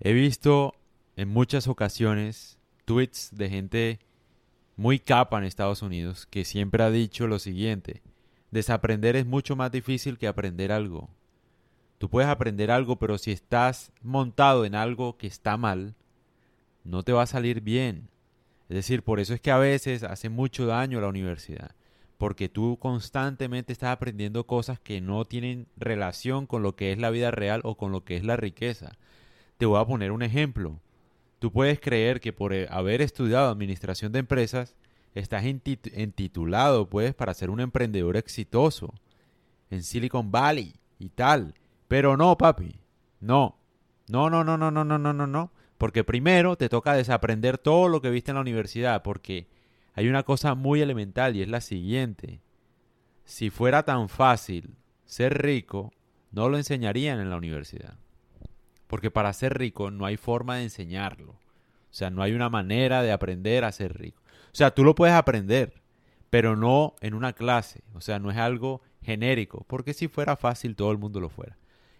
He visto en muchas ocasiones tweets de gente muy capa en Estados Unidos que siempre ha dicho lo siguiente, desaprender es mucho más difícil que aprender algo. Tú puedes aprender algo, pero si estás montado en algo que está mal, no te va a salir bien. Es decir, por eso es que a veces hace mucho daño la universidad, porque tú constantemente estás aprendiendo cosas que no tienen relación con lo que es la vida real o con lo que es la riqueza. Te voy a poner un ejemplo. Tú puedes creer que por eh, haber estudiado administración de empresas, estás entitulado pues para ser un emprendedor exitoso en Silicon Valley y tal. Pero no, papi. No. No, no, no, no, no, no, no, no, no. Porque primero te toca desaprender todo lo que viste en la universidad, porque hay una cosa muy elemental y es la siguiente. Si fuera tan fácil ser rico, no lo enseñarían en la universidad. Porque para ser rico no hay forma de enseñarlo. O sea, no hay una manera de aprender a ser rico. O sea, tú lo puedes aprender, pero no en una clase. O sea, no es algo genérico. Porque si fuera fácil, todo el mundo lo fuera.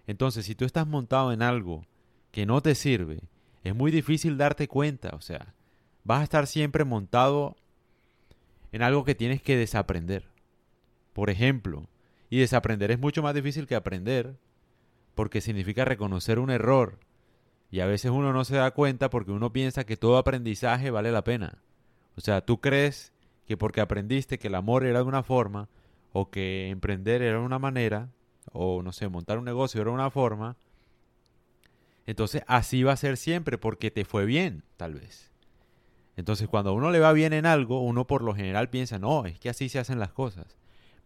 Entonces, si tú estás montado en algo que no te sirve, es muy difícil darte cuenta, o sea, vas a estar siempre montado en algo que tienes que desaprender. Por ejemplo, y desaprender es mucho más difícil que aprender, porque significa reconocer un error. Y a veces uno no se da cuenta porque uno piensa que todo aprendizaje vale la pena. O sea, tú crees que porque aprendiste que el amor era de una forma, o que emprender era una manera, o no sé, montar un negocio era una forma, entonces así va a ser siempre porque te fue bien, tal vez. Entonces cuando a uno le va bien en algo, uno por lo general piensa, no, es que así se hacen las cosas.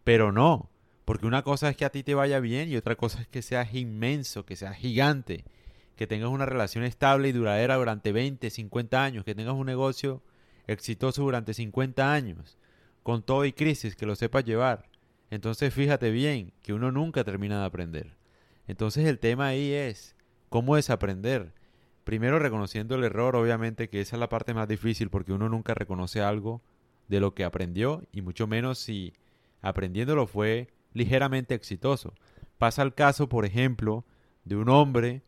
Pero no, porque una cosa es que a ti te vaya bien y otra cosa es que seas inmenso, que seas gigante, que tengas una relación estable y duradera durante 20, 50 años, que tengas un negocio exitoso durante 50 años, con todo y crisis, que lo sepas llevar. Entonces fíjate bien que uno nunca termina de aprender. Entonces el tema ahí es, ¿Cómo desaprender? Primero reconociendo el error, obviamente que esa es la parte más difícil porque uno nunca reconoce algo de lo que aprendió y mucho menos si aprendiéndolo fue ligeramente exitoso. Pasa el caso, por ejemplo, de un hombre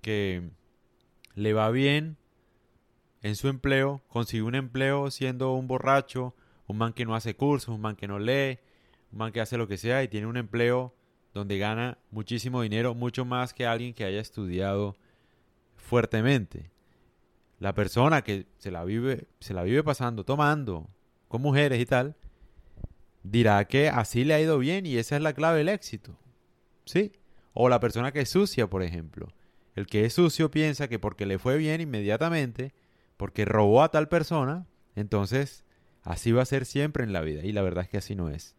que le va bien en su empleo, consigue un empleo siendo un borracho, un man que no hace cursos, un man que no lee, un man que hace lo que sea y tiene un empleo donde gana muchísimo dinero, mucho más que alguien que haya estudiado fuertemente. La persona que se la vive, se la vive pasando, tomando, con mujeres y tal, dirá que así le ha ido bien y esa es la clave del éxito. ¿Sí? O la persona que es sucia, por ejemplo. El que es sucio piensa que porque le fue bien inmediatamente, porque robó a tal persona, entonces así va a ser siempre en la vida. Y la verdad es que así no es.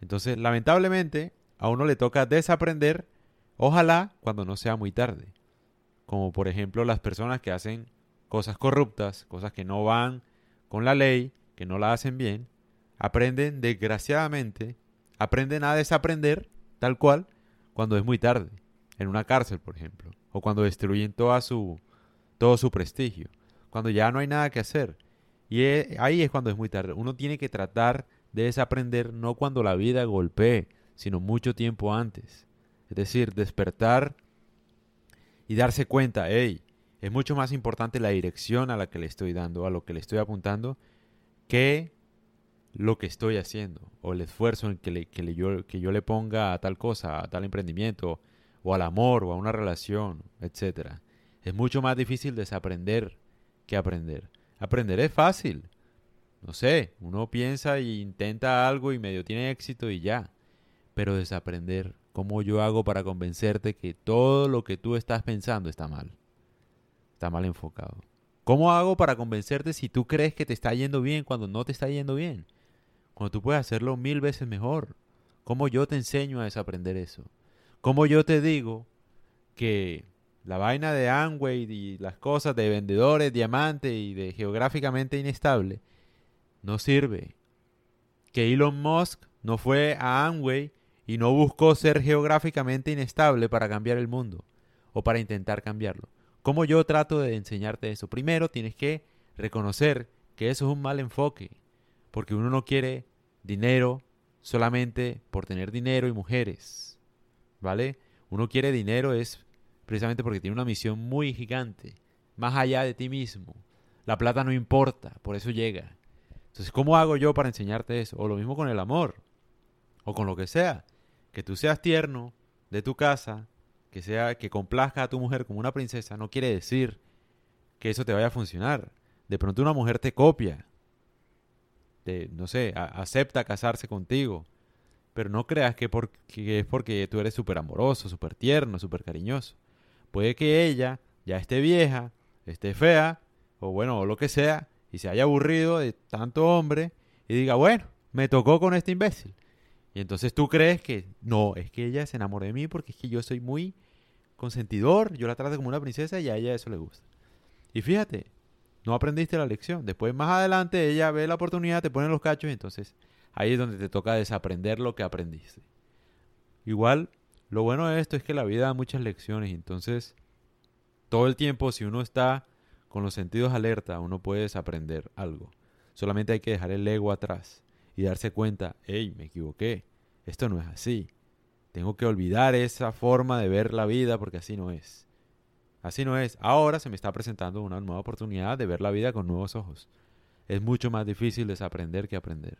Entonces, lamentablemente, a uno le toca desaprender, ojalá cuando no sea muy tarde. Como por ejemplo las personas que hacen cosas corruptas, cosas que no van con la ley, que no la hacen bien, aprenden desgraciadamente, aprenden a desaprender tal cual cuando es muy tarde, en una cárcel, por ejemplo, o cuando destruyen toda su, todo su prestigio, cuando ya no hay nada que hacer. Y ahí es cuando es muy tarde. Uno tiene que tratar de desaprender no cuando la vida golpee, sino mucho tiempo antes. Es decir, despertar y darse cuenta, hey, es mucho más importante la dirección a la que le estoy dando, a lo que le estoy apuntando, que lo que estoy haciendo o el esfuerzo en que, que, yo, que yo le ponga a tal cosa, a tal emprendimiento, o al amor, o a una relación, etc. Es mucho más difícil desaprender que aprender. Aprender es fácil. No sé, uno piensa e intenta algo y medio tiene éxito y ya pero desaprender cómo yo hago para convencerte que todo lo que tú estás pensando está mal. Está mal enfocado. ¿Cómo hago para convencerte si tú crees que te está yendo bien cuando no te está yendo bien? Cuando tú puedes hacerlo mil veces mejor. ¿Cómo yo te enseño a desaprender eso? ¿Cómo yo te digo que la vaina de Amway y las cosas de vendedores, diamante y de geográficamente inestable no sirve? Que Elon Musk no fue a Amway y no buscó ser geográficamente inestable para cambiar el mundo o para intentar cambiarlo. ¿Cómo yo trato de enseñarte eso? Primero tienes que reconocer que eso es un mal enfoque, porque uno no quiere dinero solamente por tener dinero y mujeres, ¿vale? Uno quiere dinero es precisamente porque tiene una misión muy gigante, más allá de ti mismo. La plata no importa, por eso llega. Entonces, ¿cómo hago yo para enseñarte eso? O lo mismo con el amor, o con lo que sea. Que tú seas tierno de tu casa, que sea que complazca a tu mujer como una princesa, no quiere decir que eso te vaya a funcionar. De pronto una mujer te copia, te, no sé, acepta casarse contigo, pero no creas que, porque, es porque tú eres súper amoroso, súper tierno, súper cariñoso. Puede que ella ya esté vieja, esté fea, o bueno, o lo que sea, y se haya aburrido de tanto hombre y diga, bueno, me tocó con este imbécil. Y entonces tú crees que no, es que ella se enamoró de mí porque es que yo soy muy consentidor, yo la trato como una princesa y a ella eso le gusta. Y fíjate, no aprendiste la lección. Después, más adelante, ella ve la oportunidad, te pone los cachos y entonces ahí es donde te toca desaprender lo que aprendiste. Igual, lo bueno de esto es que la vida da muchas lecciones, entonces todo el tiempo si uno está con los sentidos alerta, uno puede desaprender algo. Solamente hay que dejar el ego atrás y darse cuenta, hey, me equivoqué, esto no es así. Tengo que olvidar esa forma de ver la vida porque así no es. Así no es. Ahora se me está presentando una nueva oportunidad de ver la vida con nuevos ojos. Es mucho más difícil desaprender que aprender.